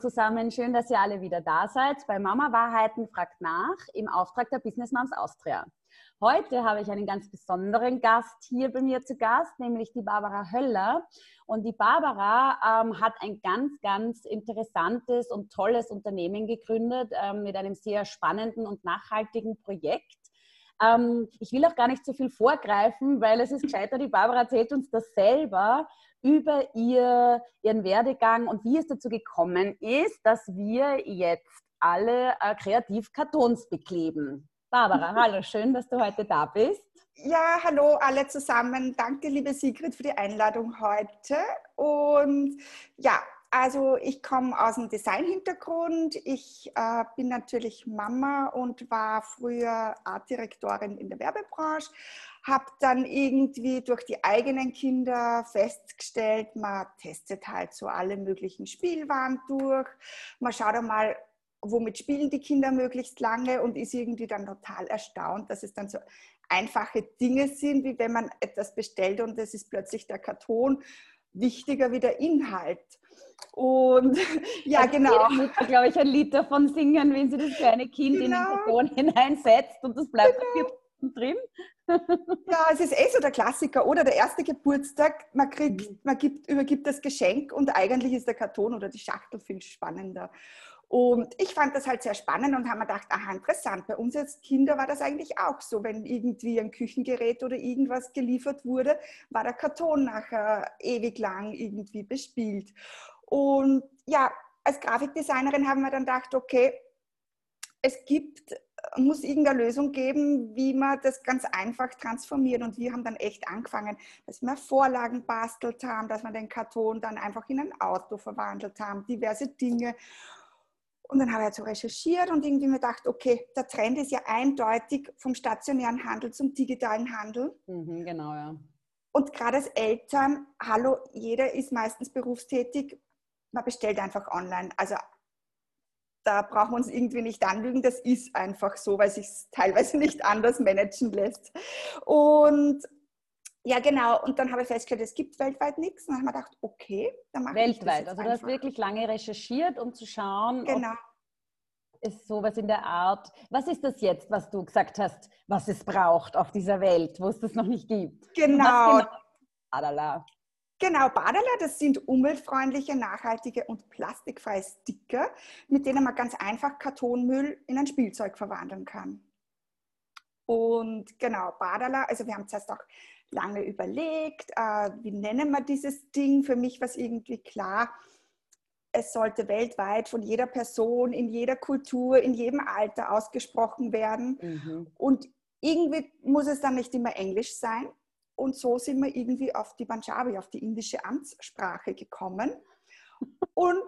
zusammen, schön, dass ihr alle wieder da seid bei Mama Wahrheiten fragt nach im Auftrag der Business Moms Austria. Heute habe ich einen ganz besonderen Gast hier bei mir zu Gast, nämlich die Barbara Höller. Und die Barbara ähm, hat ein ganz, ganz interessantes und tolles Unternehmen gegründet ähm, mit einem sehr spannenden und nachhaltigen Projekt. Ähm, ich will auch gar nicht so viel vorgreifen, weil es ist gescheiter, die Barbara erzählt uns das selber über ihr, ihren Werdegang und wie es dazu gekommen ist, dass wir jetzt alle äh, kreativ Kartons bekleben. Barbara, hallo, schön, dass du heute da bist. Ja, hallo alle zusammen. Danke, liebe Sigrid, für die Einladung heute. Und ja, also ich komme aus dem Design-Hintergrund. Ich äh, bin natürlich Mama und war früher Artdirektorin in der Werbebranche. Habe dann irgendwie durch die eigenen Kinder festgestellt, man testet halt so alle möglichen Spielwaren durch. Man schaut einmal, womit spielen die Kinder möglichst lange und ist irgendwie dann total erstaunt, dass es dann so einfache Dinge sind, wie wenn man etwas bestellt und es ist plötzlich der Karton wichtiger wie der Inhalt. Und ja, also genau. Jede Mutter, glaube ich, ein Lied davon singen, wenn sie das kleine Kind genau. in den Karton hineinsetzt und das bleibt genau. drin. Ja, es ist eh so der Klassiker, oder? Der erste Geburtstag, man, kriegt, mhm. man gibt, übergibt das Geschenk und eigentlich ist der Karton oder die Schachtel viel spannender. Und ich fand das halt sehr spannend und habe mir gedacht, aha, interessant. Bei uns als Kinder war das eigentlich auch so. Wenn irgendwie ein Küchengerät oder irgendwas geliefert wurde, war der Karton nachher ewig lang irgendwie bespielt. Und ja, als Grafikdesignerin haben wir dann gedacht, okay, es gibt, muss irgendeine Lösung geben, wie man das ganz einfach transformiert. Und wir haben dann echt angefangen, dass wir Vorlagen bastelt haben, dass wir den Karton dann einfach in ein Auto verwandelt haben, diverse Dinge. Und dann habe ich halt so recherchiert und irgendwie mir gedacht, okay, der Trend ist ja eindeutig vom stationären Handel zum digitalen Handel. Mhm, genau, ja. Und gerade als Eltern, hallo, jeder ist meistens berufstätig, man bestellt einfach online. Also da brauchen wir uns irgendwie nicht anlügen, das ist einfach so, weil sich es teilweise nicht anders managen lässt. Und ja, genau. Und dann habe ich festgestellt, es gibt weltweit nichts. Und dann habe ich gedacht, okay, dann mache weltweit. ich Weltweit. Also du hast wirklich lange recherchiert, um zu schauen, genau. ob es sowas in der Art. Was ist das jetzt, was du gesagt hast, was es braucht auf dieser Welt, wo es das noch nicht gibt? Genau. genau? Badala. Genau, Badala, das sind umweltfreundliche, nachhaltige und plastikfreie Sticker, mit denen man ganz einfach Kartonmüll in ein Spielzeug verwandeln kann. Und genau, Badala, also wir haben zuerst auch lange überlegt, äh, wie nennen wir dieses Ding. Für mich war es irgendwie klar, es sollte weltweit von jeder Person, in jeder Kultur, in jedem Alter ausgesprochen werden. Mhm. Und irgendwie muss es dann nicht immer Englisch sein. Und so sind wir irgendwie auf die Punjabi, auf die indische Amtssprache gekommen. Und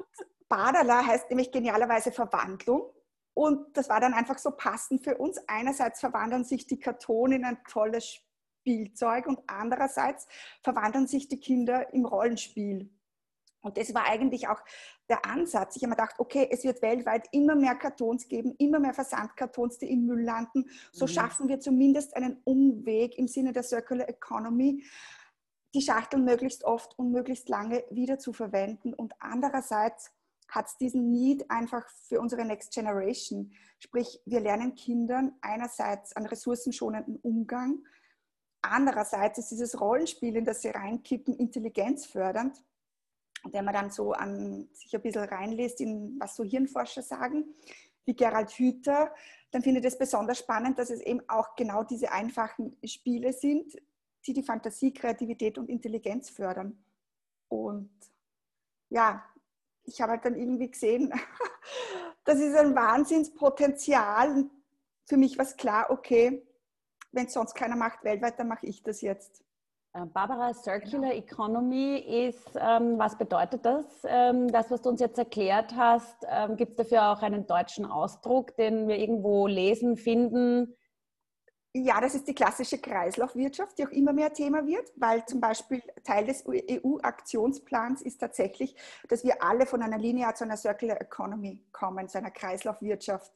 Badala heißt nämlich genialerweise Verwandlung. Und das war dann einfach so passend für uns. Einerseits verwandeln sich die Kartonen in ein tolles Spielzeug und andererseits verwandeln sich die Kinder im Rollenspiel. Und das war eigentlich auch der Ansatz. Ich habe mir gedacht, okay, es wird weltweit immer mehr Kartons geben, immer mehr Versandkartons, die im Müll landen. So mhm. schaffen wir zumindest einen Umweg im Sinne der Circular Economy, die Schachteln möglichst oft und möglichst lange wieder zu verwenden. Und andererseits hat es diesen Need einfach für unsere Next Generation. Sprich, wir lernen Kindern einerseits einen ressourcenschonenden Umgang, Andererseits ist dieses Rollenspiel, in das sie reinkippen, intelligenzfördernd. Wenn man dann so an, sich ein bisschen reinlässt, in was so Hirnforscher sagen, wie Gerald Hüther, dann finde ich es besonders spannend, dass es eben auch genau diese einfachen Spiele sind, die die Fantasie, Kreativität und Intelligenz fördern. Und ja, ich habe halt dann irgendwie gesehen, das ist ein Wahnsinnspotenzial. Für mich war es klar, okay, wenn es sonst keiner macht weltweit, dann mache ich das jetzt. Äh, Barbara, Circular genau. Economy ist, ähm, was bedeutet das? Ähm, das, was du uns jetzt erklärt hast, ähm, gibt es dafür auch einen deutschen Ausdruck, den wir irgendwo lesen, finden? Ja, das ist die klassische Kreislaufwirtschaft, die auch immer mehr Thema wird, weil zum Beispiel Teil des EU-Aktionsplans ist tatsächlich, dass wir alle von einer Linie zu einer Circular Economy kommen, zu einer Kreislaufwirtschaft.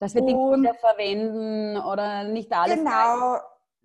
Dass wir Dinge wieder verwenden oder nicht alles. Genau.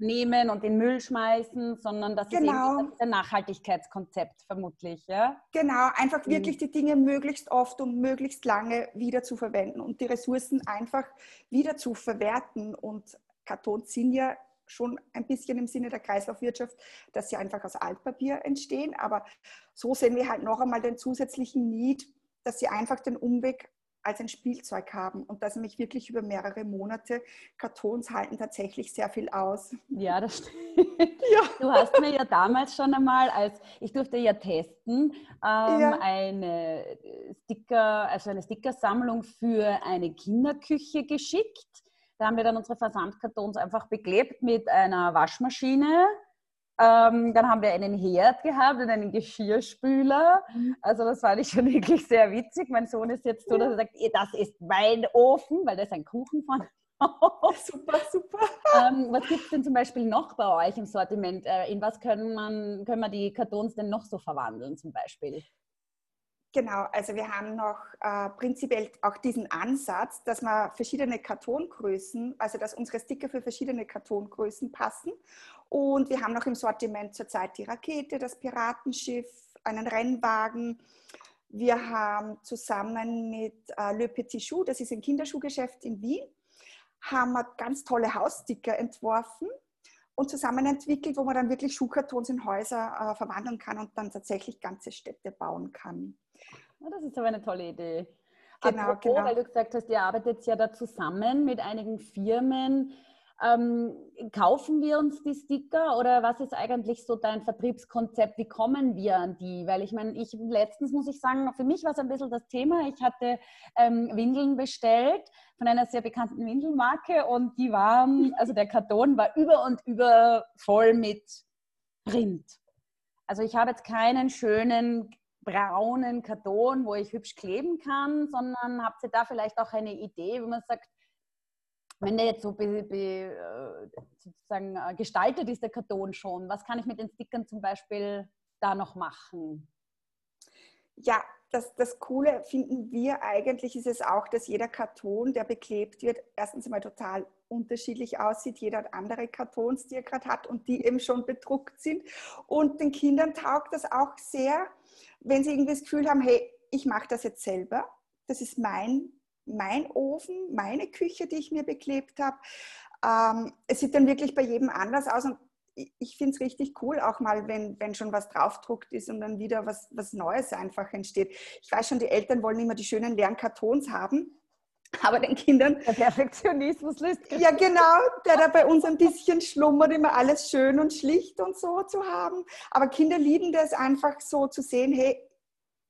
Nehmen und den Müll schmeißen, sondern das genau. ist eben ein Nachhaltigkeitskonzept vermutlich. Ja? Genau, einfach mhm. wirklich die Dinge möglichst oft und möglichst lange wieder zu verwenden und die Ressourcen einfach wieder zu verwerten. Und Kartons sind ja schon ein bisschen im Sinne der Kreislaufwirtschaft, dass sie einfach aus Altpapier entstehen. Aber so sehen wir halt noch einmal den zusätzlichen Need, dass sie einfach den Umweg als ein Spielzeug haben und das nämlich wirklich über mehrere Monate. Kartons halten tatsächlich sehr viel aus. Ja, das stimmt. Ja. Du hast mir ja damals schon einmal, als ich durfte ja testen, ähm, ja. eine Sticker, also eine Stickersammlung für eine Kinderküche geschickt. Da haben wir dann unsere Versandkartons einfach beklebt mit einer Waschmaschine ähm, dann haben wir einen Herd gehabt und einen Geschirrspüler. Mhm. Also das fand ich schon wirklich sehr witzig. Mein Sohn ist jetzt so, dass er sagt, das ist mein Ofen, weil da ist ein Kuchen von. super, super. Ähm, was gibt es denn zum Beispiel noch bei euch im Sortiment? Äh, in was können, man, können wir die Kartons denn noch so verwandeln zum Beispiel? Genau, also wir haben noch äh, prinzipiell auch diesen Ansatz, dass wir verschiedene Kartongrößen, also dass unsere Sticker für verschiedene Kartongrößen passen. Und wir haben noch im Sortiment zurzeit die Rakete, das Piratenschiff, einen Rennwagen. Wir haben zusammen mit äh, Le Petit Chou, das ist ein Kinderschuhgeschäft in Wien, haben wir ganz tolle Haussticker entworfen und zusammen entwickelt, wo man dann wirklich Schuhkartons in Häuser äh, verwandeln kann und dann tatsächlich ganze Städte bauen kann. Das ist aber eine tolle Idee. Genau, Apropos, genau. weil du gesagt hast, ihr arbeitet ja da zusammen mit einigen Firmen. Ähm, kaufen wir uns die Sticker oder was ist eigentlich so dein Vertriebskonzept? Wie kommen wir an die? Weil ich meine, ich letztens muss ich sagen, für mich war es ein bisschen das Thema. Ich hatte ähm, Windeln bestellt von einer sehr bekannten Windelmarke und die waren, also der Karton war über und über voll mit Print. Also ich habe jetzt keinen schönen braunen Karton, wo ich hübsch kleben kann, sondern habt ihr da vielleicht auch eine Idee, wo man sagt, wenn der jetzt so be, be, äh, sozusagen äh, gestaltet ist, der Karton schon, was kann ich mit den Stickern zum Beispiel da noch machen? Ja, das, das Coole finden wir eigentlich ist es auch, dass jeder Karton, der beklebt wird, erstens einmal total unterschiedlich aussieht. Jeder hat andere Kartons, die er gerade hat und die eben schon bedruckt sind. Und den Kindern taugt das auch sehr, wenn sie irgendwie das Gefühl haben, hey, ich mache das jetzt selber. Das ist mein mein Ofen, meine Küche, die ich mir beklebt habe. Ähm, es sieht dann wirklich bei jedem anders aus und ich finde es richtig cool, auch mal, wenn, wenn schon was draufdruckt ist und dann wieder was, was Neues einfach entsteht. Ich weiß schon, die Eltern wollen immer die schönen leeren Kartons haben, aber den Kindern. Der Perfektionismus lässt. Ja, genau, der da bei uns ein bisschen schlummert, immer alles schön und schlicht und so zu haben. Aber Kinder lieben das einfach so zu sehen, hey,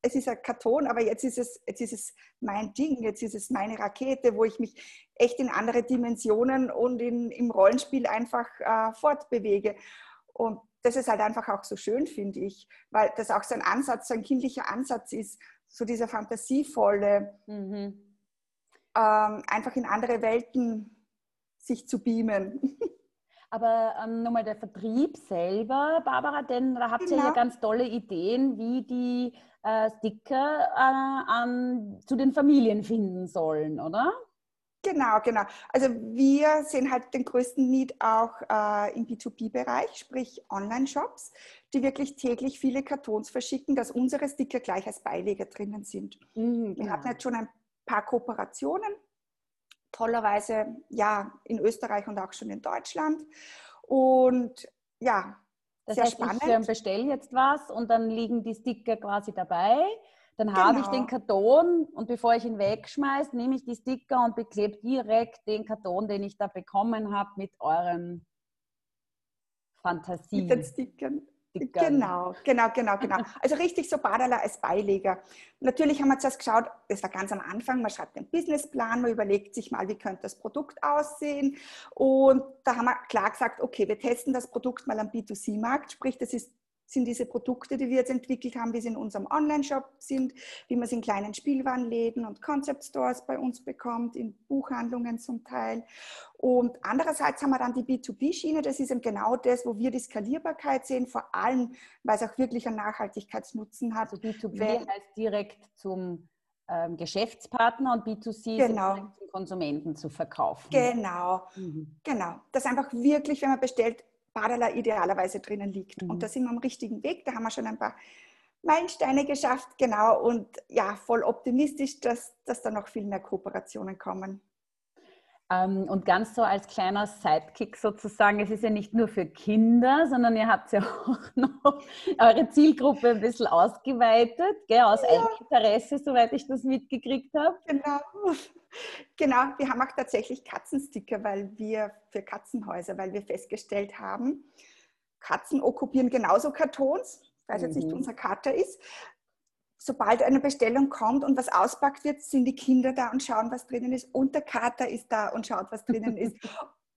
es ist ein Karton, aber jetzt ist es, jetzt ist es mein Ding, jetzt ist es meine Rakete, wo ich mich echt in andere Dimensionen und in, im Rollenspiel einfach äh, fortbewege. Und das ist halt einfach auch so schön, finde ich, weil das auch so ein Ansatz, so ein kindlicher Ansatz ist, so dieser fantasievolle, mhm. Ähm, einfach in andere Welten sich zu beamen. Aber ähm, nochmal der Vertrieb selber, Barbara, denn da habt ihr genau. ja ganz tolle Ideen, wie die äh, Sticker äh, an, zu den Familien finden sollen, oder? Genau, genau. Also wir sehen halt den größten Need auch äh, im B2B-Bereich, sprich Online-Shops, die wirklich täglich viele Kartons verschicken, dass unsere Sticker gleich als Beileger drinnen sind. Mhm, wir hatten jetzt schon ein paar Kooperationen, tollerweise ja in Österreich und auch schon in Deutschland. Und ja, das Sehr heißt, spannend. ich ähm, bestelle jetzt was und dann liegen die Sticker quasi dabei. Dann genau. habe ich den genau. Karton und bevor ich ihn wegschmeiße, nehme ich die Sticker und beklebe direkt den Karton, den ich da bekommen habe, mit euren Fantasien. Mit den Stickern. Genau, genau, genau, genau. Also richtig so Badala als Beileger. Natürlich haben wir zuerst geschaut, das war ganz am Anfang, man schreibt einen Businessplan, man überlegt sich mal, wie könnte das Produkt aussehen. Und da haben wir klar gesagt, okay, wir testen das Produkt mal am B2C-Markt, sprich, das ist sind diese Produkte, die wir jetzt entwickelt haben, wie sie in unserem Online-Shop sind, wie man sie in kleinen Spielwarenläden und Concept Stores bei uns bekommt, in Buchhandlungen zum Teil. Und andererseits haben wir dann die B2B-Schiene, das ist eben genau das, wo wir die Skalierbarkeit sehen, vor allem, weil es auch wirklich einen Nachhaltigkeitsnutzen hat. Also B2B heißt direkt zum ähm, Geschäftspartner und B2C genau. zum Konsumenten zu verkaufen. Genau, mhm. genau. Das einfach wirklich, wenn man bestellt, Badala idealerweise drinnen liegt. Mhm. Und da sind wir am richtigen Weg. Da haben wir schon ein paar Meilensteine geschafft, genau. Und ja, voll optimistisch, dass, dass da noch viel mehr Kooperationen kommen. Ähm, und ganz so als kleiner Sidekick sozusagen, es ist ja nicht nur für Kinder, sondern ihr habt ja auch noch eure Zielgruppe ein bisschen ausgeweitet, gell, aus ja. Eigeninteresse, soweit ich das mitgekriegt habe. Genau. Genau, wir haben auch tatsächlich Katzensticker, weil wir für Katzenhäuser, weil wir festgestellt haben, Katzen okkupieren genauso Kartons, weil es mhm. jetzt nicht mhm. unser Kater ist, sobald eine Bestellung kommt und was auspackt wird, sind die Kinder da und schauen, was drinnen ist. Und der Kater ist da und schaut, was drinnen ist.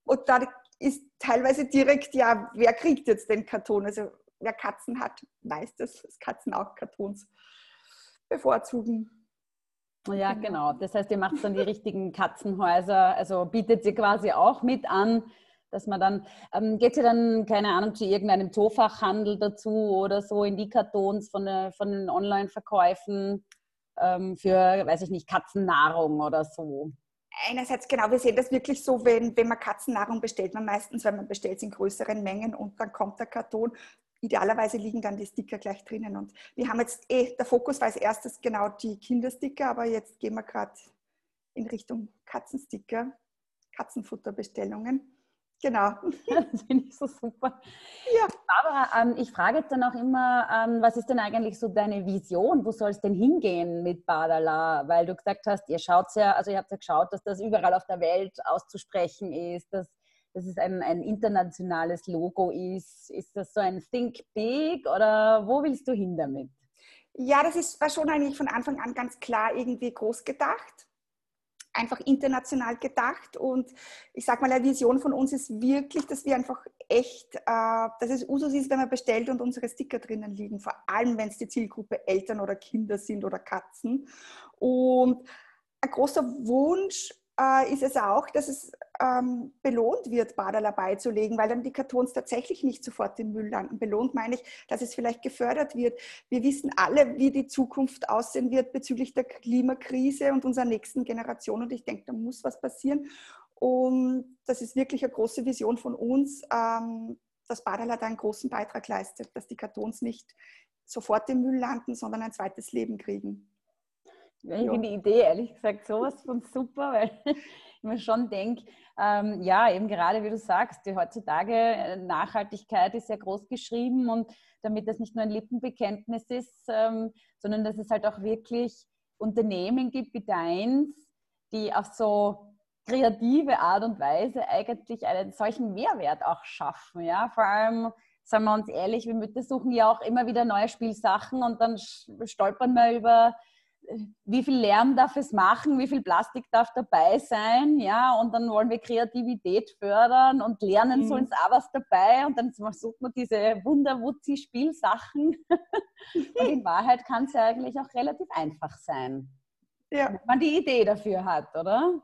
Und da ist teilweise direkt, ja, wer kriegt jetzt den Karton? Also wer Katzen hat, weiß das, dass Katzen auch Kartons bevorzugen. Ja, genau. genau. Das heißt, ihr macht dann die richtigen Katzenhäuser, also bietet sie quasi auch mit an, dass man dann, ähm, geht sie dann, keine Ahnung, zu irgendeinem Zoofachhandel dazu oder so in die Kartons von, der, von den Online-Verkäufen ähm, für, weiß ich nicht, Katzennahrung oder so? Einerseits, genau, wir sehen das wirklich so, wenn, wenn man Katzennahrung bestellt, man meistens, wenn man bestellt in größeren Mengen und dann kommt der Karton, idealerweise liegen dann die Sticker gleich drinnen. Und wir haben jetzt eh, der Fokus war als erstes genau die Kindersticker, aber jetzt gehen wir gerade in Richtung Katzensticker, Katzenfutterbestellungen. Genau. Das finde ich so super. Ja. Barbara, ähm, ich frage jetzt dann auch immer, ähm, was ist denn eigentlich so deine Vision? Wo soll es denn hingehen mit Badala? Weil du gesagt hast, ihr schaut ja, also ihr habt ja geschaut, dass das überall auf der Welt auszusprechen ist, dass, dass es ein, ein internationales Logo ist. Ist das so ein Think Big oder wo willst du hin damit? Ja, das ist, war schon eigentlich von Anfang an ganz klar irgendwie groß gedacht einfach international gedacht und ich sage mal, eine Vision von uns ist wirklich, dass wir einfach echt, äh, dass es Usus ist, wenn man bestellt und unsere Sticker drinnen liegen, vor allem wenn es die Zielgruppe Eltern oder Kinder sind oder Katzen. Und ein großer Wunsch äh, ist es auch, dass es ähm, belohnt wird, Badala beizulegen, weil dann die Kartons tatsächlich nicht sofort im Müll landen. Belohnt meine ich, dass es vielleicht gefördert wird. Wir wissen alle, wie die Zukunft aussehen wird bezüglich der Klimakrise und unserer nächsten Generation. Und ich denke, da muss was passieren. Und das ist wirklich eine große Vision von uns, ähm, dass Badala da einen großen Beitrag leistet, dass die Kartons nicht sofort im Müll landen, sondern ein zweites Leben kriegen. Ich ja. finde die Idee ehrlich gesagt sowas von super, weil ich mir schon denke, ähm, ja, eben gerade wie du sagst, die heutzutage äh, Nachhaltigkeit ist ja groß geschrieben und damit das nicht nur ein Lippenbekenntnis ist, ähm, sondern dass es halt auch wirklich Unternehmen gibt wie deins, die auf so kreative Art und Weise eigentlich einen solchen Mehrwert auch schaffen. Ja, vor allem sagen wir uns ehrlich, wir Mütter suchen ja auch immer wieder neue Spielsachen und dann stolpern wir über wie viel Lärm darf es machen, wie viel Plastik darf dabei sein, ja, und dann wollen wir Kreativität fördern und lernen mhm. sollen es auch was dabei und dann sucht man diese Wunderwutzi-Spielsachen und in Wahrheit kann es ja eigentlich auch relativ einfach sein, ja. wenn man die Idee dafür hat, oder?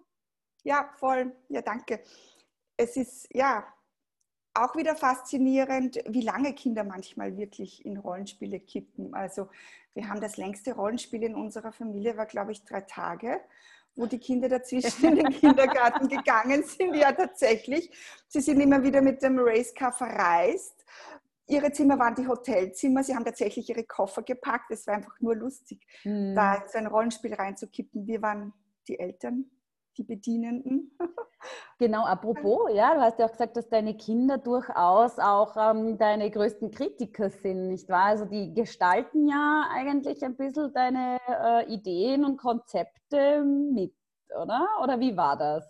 Ja, voll, ja, danke. Es ist, ja, auch wieder faszinierend, wie lange Kinder manchmal wirklich in Rollenspiele kippen. Also wir haben das längste Rollenspiel in unserer Familie, war glaube ich drei Tage, wo die Kinder dazwischen in den Kindergarten gegangen sind. Ja, tatsächlich. Sie sind immer wieder mit dem Racecar verreist. Ihre Zimmer waren die Hotelzimmer. Sie haben tatsächlich ihre Koffer gepackt. Es war einfach nur lustig, mhm. da so ein Rollenspiel reinzukippen. Wir waren die Eltern die Bedienenden. Genau, apropos, ja, du hast ja auch gesagt, dass deine Kinder durchaus auch ähm, deine größten Kritiker sind, nicht wahr? Also die gestalten ja eigentlich ein bisschen deine äh, Ideen und Konzepte mit, oder? Oder wie war das?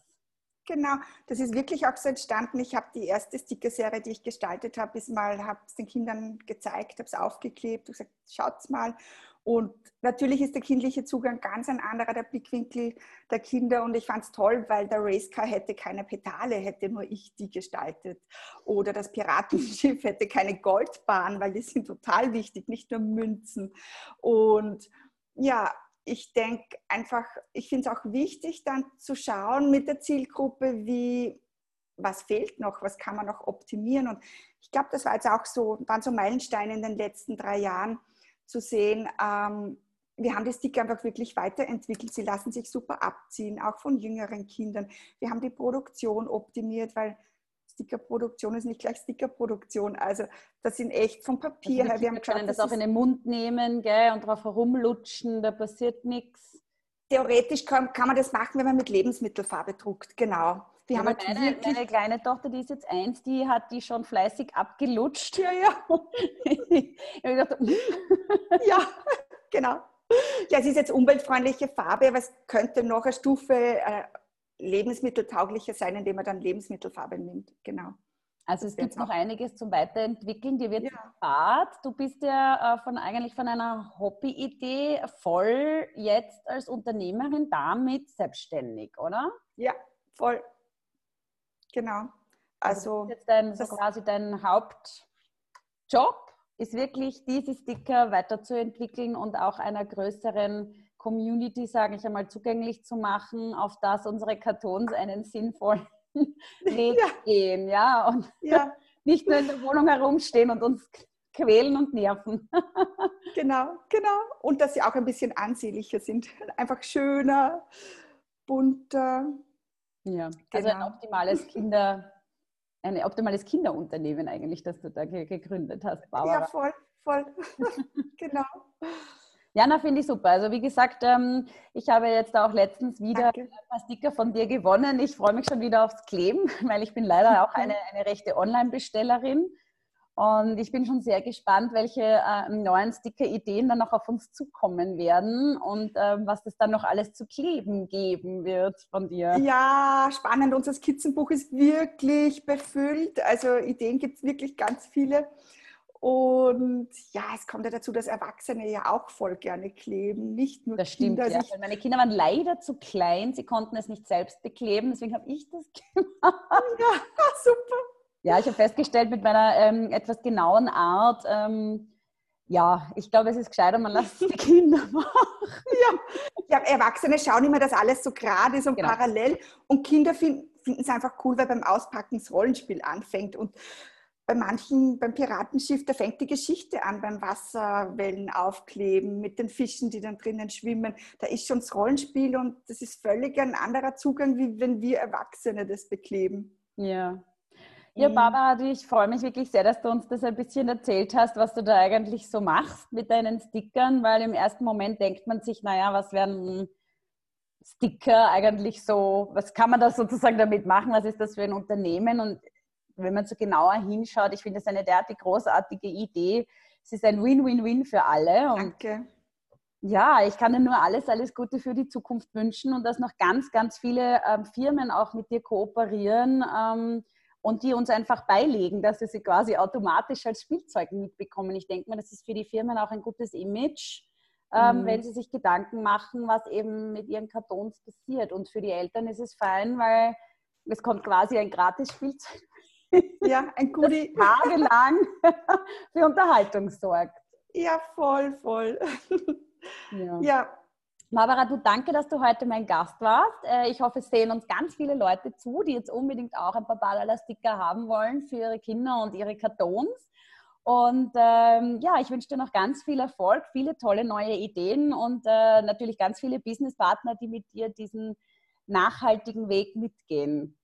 Genau, das ist wirklich auch so entstanden. Ich habe die erste Sticker-Serie, die ich gestaltet habe, ist mal, habe es den Kindern gezeigt, habe es aufgeklebt und gesagt, schaut's mal. Und natürlich ist der kindliche Zugang ganz ein anderer, der Blickwinkel der Kinder. Und ich fand es toll, weil der Racecar hätte keine Pedale, hätte nur ich die gestaltet. Oder das Piratenschiff hätte keine Goldbahn, weil die sind total wichtig, nicht nur Münzen. Und ja, ich denke einfach, ich finde es auch wichtig, dann zu schauen mit der Zielgruppe, wie, was fehlt noch, was kann man noch optimieren. Und ich glaube, das war jetzt auch so, waren so Meilensteine in den letzten drei Jahren zu sehen, ähm, wir haben die Sticker einfach wirklich weiterentwickelt. Sie lassen sich super abziehen, auch von jüngeren Kindern. Wir haben die Produktion optimiert, weil Stickerproduktion ist nicht gleich Stickerproduktion. Also das sind echt vom Papier also her. Wir haben können das, das auch in den Mund nehmen gell, und drauf herumlutschen, da passiert nichts. Theoretisch kann, kann man das machen, wenn man mit Lebensmittelfarbe druckt, genau. Wir haben halt meine, meine, kleine Tochter, die ist jetzt eins, die hat die schon fleißig abgelutscht. Ja, ja. gedacht, ja, genau. Ja, es ist jetzt umweltfreundliche Farbe, aber es könnte noch eine Stufe äh, lebensmitteltauglicher sein, indem man dann Lebensmittelfarbe nimmt. Genau. Also es gibt noch einiges zum Weiterentwickeln. Dir wird ja. Bad. Du bist ja äh, von, eigentlich von einer Hobby-Idee voll jetzt als Unternehmerin damit selbstständig, oder? Ja, voll. Genau. Also, also jetzt dein, so quasi dein Hauptjob ist wirklich diese Sticker weiterzuentwickeln und auch einer größeren Community, sage ich einmal, zugänglich zu machen, auf das unsere Kartons einen sinnvollen Weg ja. gehen, ja, und ja. nicht nur in der Wohnung herumstehen und uns quälen und nerven. genau, genau. Und dass sie auch ein bisschen ansehnlicher sind. Einfach schöner, bunter. Ja, also genau. ein optimales Kinder, ein optimales Kinderunternehmen eigentlich, das du da gegründet hast, Barbara. Ja, voll, voll. genau. Ja, na, finde ich super. Also wie gesagt, ähm, ich habe jetzt auch letztens wieder Danke. ein paar Sticker von dir gewonnen. Ich freue mich schon wieder aufs Kleben, weil ich bin leider auch eine, eine rechte Online-Bestellerin. Und ich bin schon sehr gespannt, welche äh, neuen Sticker-Ideen dann noch auf uns zukommen werden und äh, was es dann noch alles zu kleben geben wird von dir. Ja, spannend. Unser Skizzenbuch ist wirklich befüllt. Also Ideen gibt es wirklich ganz viele. Und ja, es kommt ja dazu, dass Erwachsene ja auch voll gerne kleben, nicht nur das stimmt, Kinder. Ja. meine Kinder waren leider zu klein, sie konnten es nicht selbst bekleben, deswegen habe ich das gemacht. Ja. Ja, ich habe festgestellt mit meiner ähm, etwas genauen Art, ähm, ja, ich glaube, es ist gescheiter, man lässt die Kinder machen. Ja. ja, Erwachsene schauen immer, dass alles so gerade ist und genau. parallel und Kinder finden es einfach cool, weil beim Auspacken das Rollenspiel anfängt und bei manchen, beim Piratenschiff, da fängt die Geschichte an, beim Wasserwellen aufkleben, mit den Fischen, die dann drinnen schwimmen. Da ist schon das Rollenspiel und das ist völlig ein anderer Zugang, wie wenn wir Erwachsene das bekleben. Ja. Ja, mhm. Barbara, ich freue mich wirklich sehr, dass du uns das ein bisschen erzählt hast, was du da eigentlich so machst mit deinen Stickern, weil im ersten Moment denkt man sich, naja, was werden Sticker eigentlich so, was kann man da sozusagen damit machen, was ist das für ein Unternehmen? Und wenn man so genauer hinschaut, ich finde es eine derartig großartige Idee. Es ist ein Win-Win-Win für alle. Und Danke. Ja, ich kann dir nur alles, alles Gute für die Zukunft wünschen und dass noch ganz, ganz viele ähm, Firmen auch mit dir kooperieren ähm, und die uns einfach beilegen, dass sie sie quasi automatisch als Spielzeug mitbekommen. Ich denke mal, das ist für die Firmen auch ein gutes Image, ähm, mhm. wenn sie sich Gedanken machen, was eben mit ihren Kartons passiert. Und für die Eltern ist es fein, weil es kommt quasi ein gratis Spielzeug ja, ein Goodie. Tagelang für Unterhaltung sorgt. Ja, voll, voll. Ja. ja. Barbara, du danke, dass du heute mein Gast warst. Äh, ich hoffe, es sehen uns ganz viele Leute zu, die jetzt unbedingt auch ein paar Balala-Sticker haben wollen für ihre Kinder und ihre Kartons. Und ähm, ja, ich wünsche dir noch ganz viel Erfolg, viele tolle neue Ideen und äh, natürlich ganz viele Businesspartner, die mit dir diesen nachhaltigen Weg mitgehen.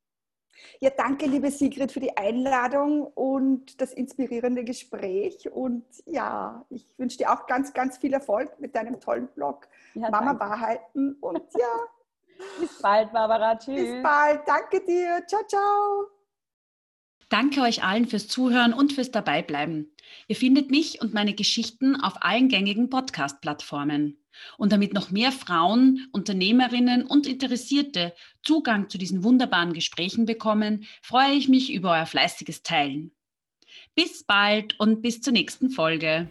Ja, danke, liebe Sigrid, für die Einladung und das inspirierende Gespräch. Und ja, ich wünsche dir auch ganz, ganz viel Erfolg mit deinem tollen Blog ja, Mama danke. Wahrheiten. Und ja. Bis bald, Barbara. Tschüss. Bis bald. Danke dir. Ciao, ciao. Danke euch allen fürs Zuhören und fürs Dabeibleiben. Ihr findet mich und meine Geschichten auf allen gängigen Podcast-Plattformen. Und damit noch mehr Frauen, Unternehmerinnen und Interessierte Zugang zu diesen wunderbaren Gesprächen bekommen, freue ich mich über euer fleißiges Teilen. Bis bald und bis zur nächsten Folge.